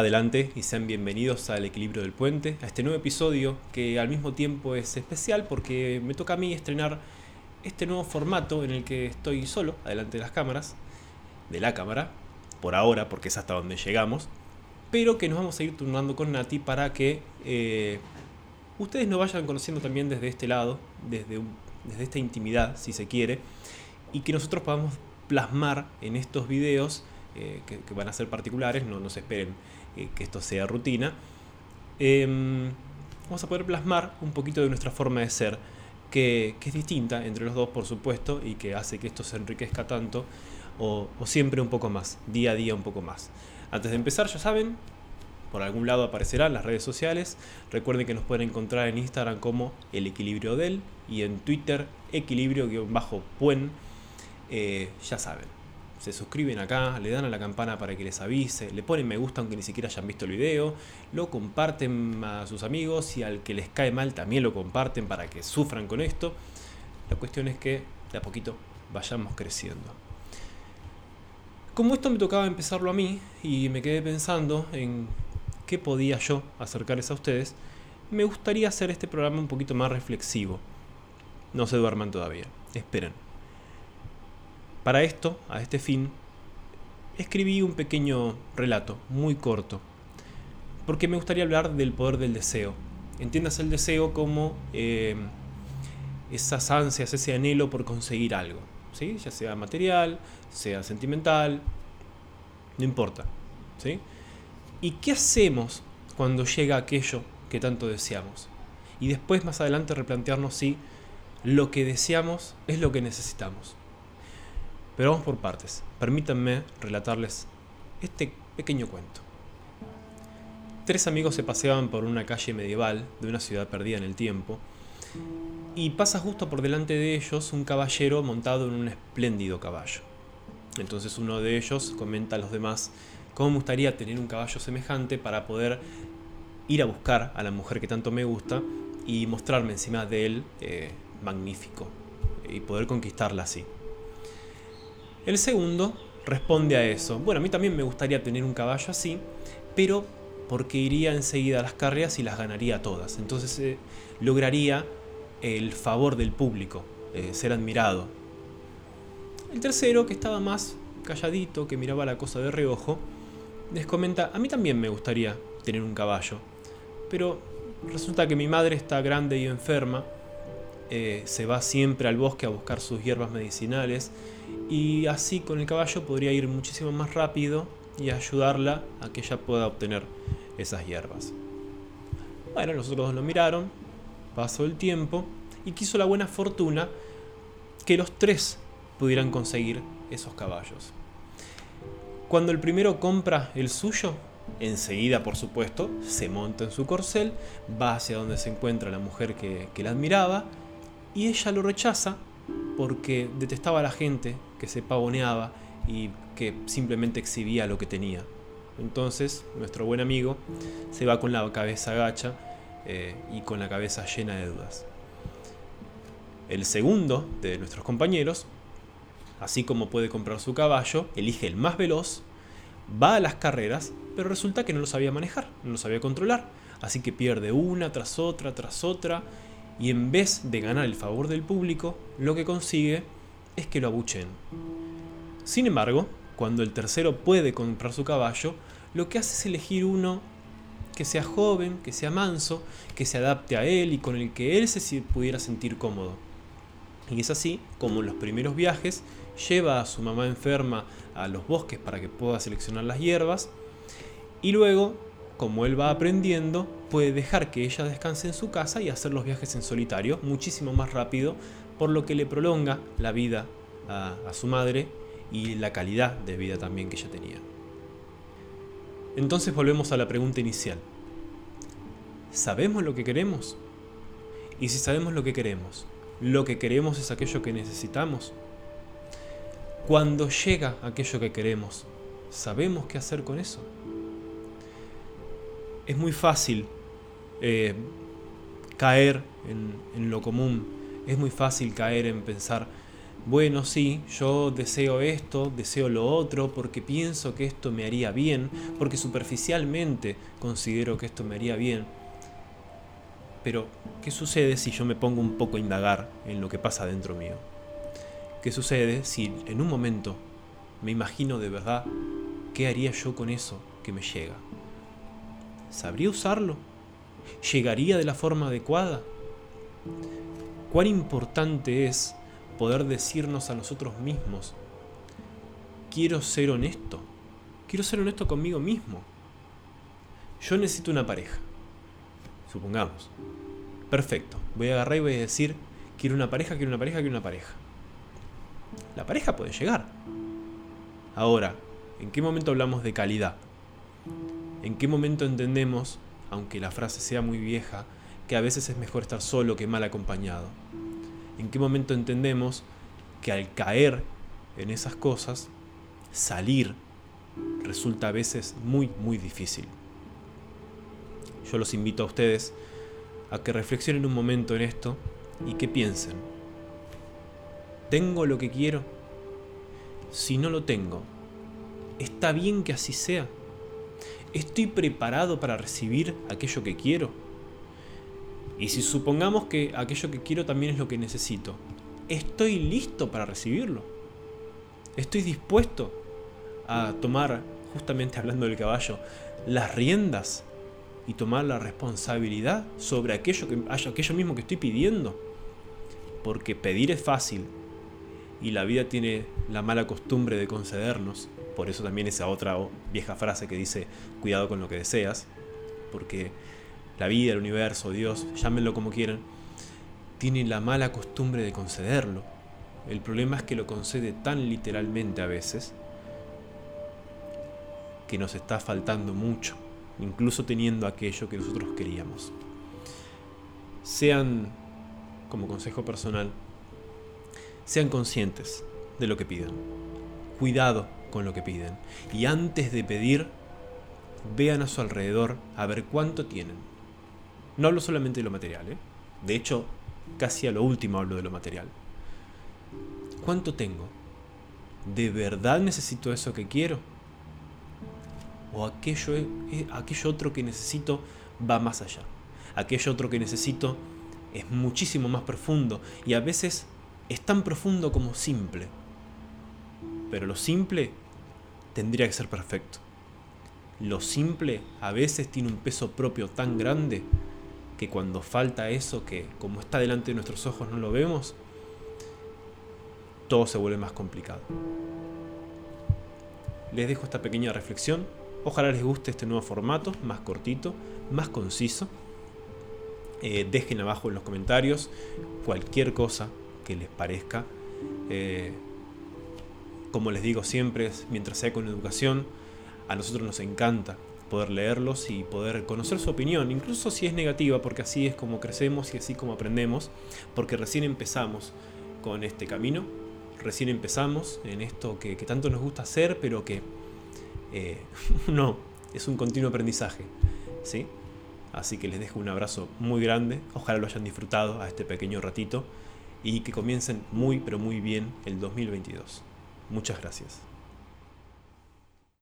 Adelante y sean bienvenidos al Equilibrio del Puente, a este nuevo episodio que al mismo tiempo es especial porque me toca a mí estrenar este nuevo formato en el que estoy solo, adelante de las cámaras, de la cámara, por ahora porque es hasta donde llegamos, pero que nos vamos a ir turnando con Nati para que eh, ustedes nos vayan conociendo también desde este lado, desde, desde esta intimidad, si se quiere, y que nosotros podamos plasmar en estos videos eh, que, van a ser particulares, no, no se esperen que esto sea rutina, em, vamos a poder plasmar un poquito de nuestra forma de ser, que, es distinta entre los dos, por supuesto, y que hace que esto se enriquezca tanto, o, siempre un poco más, día a día un poco más. Antes de empezar, ya saben, por algún lado aparecerán las redes sociales. Recuerden que nos pueden encontrar en Instagram como El Equilibrio Del y en Twitter equilibrio-puen. Eh, ya saben, se suscriben acá, le dan a la campana para que les avise, le ponen me gusta aunque ni siquiera hayan visto el video, lo comparten a sus amigos y al que les cae mal también lo comparten para que sufran con esto. La cuestión es que de a poquito vayamos creciendo. Como esto me tocaba empezarlo a mí y me quedé pensando en qué podía yo acercarles a ustedes, me gustaría hacer este programa un poquito más reflexivo. No se duerman todavía, esperen. Para esto, a este fin, escribí un pequeño relato, muy corto, porque me gustaría hablar del poder del deseo. Entiendas el deseo como eh, esas ansias, ese anhelo por conseguir algo, ¿sí? ya sea material, sea sentimental, no importa. ¿sí? ¿Y qué hacemos cuando llega aquello que tanto deseamos? Y después más adelante replantearnos si lo que deseamos es lo que necesitamos. Pero vamos por partes. Permítanme relatarles este pequeño cuento. Tres amigos se paseaban por una calle medieval de una ciudad perdida en el tiempo y pasa justo por delante de ellos un caballero montado en un espléndido caballo. Entonces uno de ellos comenta a los demás cómo me gustaría tener un caballo semejante para poder ir a buscar a la mujer que tanto me gusta y mostrarme encima de él eh, magnífico y poder conquistarla así. El segundo responde a eso. Bueno, a mí también me gustaría tener un caballo así, pero porque iría enseguida a las carreras y las ganaría todas. Entonces eh, lograría el favor del público, eh, ser admirado. El tercero, que estaba más calladito, que miraba la cosa de reojo, les comenta, a mí también me gustaría tener un caballo, pero resulta que mi madre está grande y enferma, eh, se va siempre al bosque a buscar sus hierbas medicinales, y así con el caballo podría ir muchísimo más rápido y ayudarla a que ella pueda obtener esas hierbas. Bueno, los otros dos lo miraron, pasó el tiempo y quiso la buena fortuna que los tres pudieran conseguir esos caballos. Cuando el primero compra el suyo, enseguida por supuesto se monta en su corcel, va hacia donde se encuentra la mujer que, que la admiraba y ella lo rechaza porque detestaba a la gente que se pavoneaba y que simplemente exhibía lo que tenía. Entonces, nuestro buen amigo se va con la cabeza gacha eh, y con la cabeza llena de dudas. El segundo de nuestros compañeros, así como puede comprar su caballo, elige el más veloz, va a las carreras, pero resulta que no lo sabía manejar, no lo sabía controlar. Así que pierde una tras otra, tras otra, y en vez de ganar el favor del público, lo que consigue es que lo abuchen. Sin embargo, cuando el tercero puede comprar su caballo, lo que hace es elegir uno que sea joven, que sea manso, que se adapte a él y con el que él se pudiera sentir cómodo. Y es así como en los primeros viajes lleva a su mamá enferma a los bosques para que pueda seleccionar las hierbas y luego, como él va aprendiendo, puede dejar que ella descanse en su casa y hacer los viajes en solitario muchísimo más rápido por lo que le prolonga la vida a, su madre y la calidad de vida también que ella tenía. Entonces volvemos a la pregunta inicial. ¿Sabemos lo que queremos? Y si sabemos lo que queremos, ¿lo que queremos es aquello que necesitamos? Cuando llega aquello que queremos, ¿sabemos qué hacer con eso? Es muy fácil eh, caer en, lo común es muy fácil caer en pensar, bueno, sí, yo deseo esto, deseo lo otro, porque pienso que esto me haría bien, porque superficialmente considero que esto me haría bien. Pero, ¿qué sucede si yo me pongo un poco a indagar en lo que pasa dentro mío? ¿Qué sucede si en un momento me imagino de verdad qué haría yo con eso que me llega? ¿Sabría usarlo? ¿Llegaría de la forma adecuada? ¿Cuán importante es poder decirnos a nosotros mismos, quiero ser honesto, quiero ser honesto conmigo mismo. Yo necesito una pareja, supongamos. Perfecto, voy a agarrar y voy a decir, quiero una pareja, quiero una pareja, quiero una pareja. La pareja puede llegar. Ahora, ¿en qué momento hablamos de calidad? ¿En qué momento entendemos, aunque la frase sea muy vieja, que a veces es mejor estar solo que mal acompañado? en qué momento entendemos que al caer en esas cosas, salir resulta a veces muy, muy difícil. Yo los invito a ustedes a que reflexionen un momento en esto y que piensen, ¿tengo lo que quiero? Si no lo tengo, ¿está bien que así sea? ¿Estoy preparado para recibir aquello que quiero? Y si supongamos que aquello que quiero también es lo que necesito, ¿estoy listo para recibirlo? ¿Estoy dispuesto a tomar, justamente hablando del caballo, las riendas y tomar la responsabilidad sobre aquello, que, aquello mismo que estoy pidiendo? Porque pedir es fácil y la vida tiene la mala costumbre de concedernos. Por eso también esa otra vieja frase que dice, cuidado con lo que deseas. Porque la vida, el universo, Dios, llámenlo como quieran, tiene la mala costumbre de concederlo. El problema es que lo concede tan literalmente a veces que nos está faltando mucho, incluso teniendo aquello que nosotros queríamos. Sean, como consejo personal, sean conscientes de lo que piden. Cuidado con lo que piden. Y antes de pedir, vean a su alrededor a ver cuánto tienen no hablo solamente de lo material, ¿eh? de hecho, casi a lo último hablo de lo material. ¿Cuánto tengo? ¿De verdad necesito eso que quiero? ¿O aquello, aquello otro que necesito va más allá? Aquello otro que necesito es muchísimo más profundo y a veces es tan profundo como simple. Pero lo simple tendría que ser perfecto. Lo simple a veces tiene un peso propio tan grande que cuando falta eso que como está delante de nuestros ojos no lo vemos, todo se vuelve más complicado. Les dejo esta pequeña reflexión. Ojalá les guste este nuevo formato, más cortito, más conciso. Eh, dejen abajo en los comentarios cualquier cosa que les parezca. Eh, como les digo siempre, mientras sea con educación, a nosotros nos encanta poder leerlos y poder conocer su opinión, incluso si es negativa, porque así es como crecemos y así como aprendemos, porque recién empezamos con este camino, recién empezamos en esto que, tanto nos gusta hacer, pero que eh, no, es un continuo aprendizaje. ¿sí? Así que les dejo un abrazo muy grande, ojalá lo hayan disfrutado a este pequeño ratito y que comiencen muy, pero muy bien el 2022. Muchas gracias.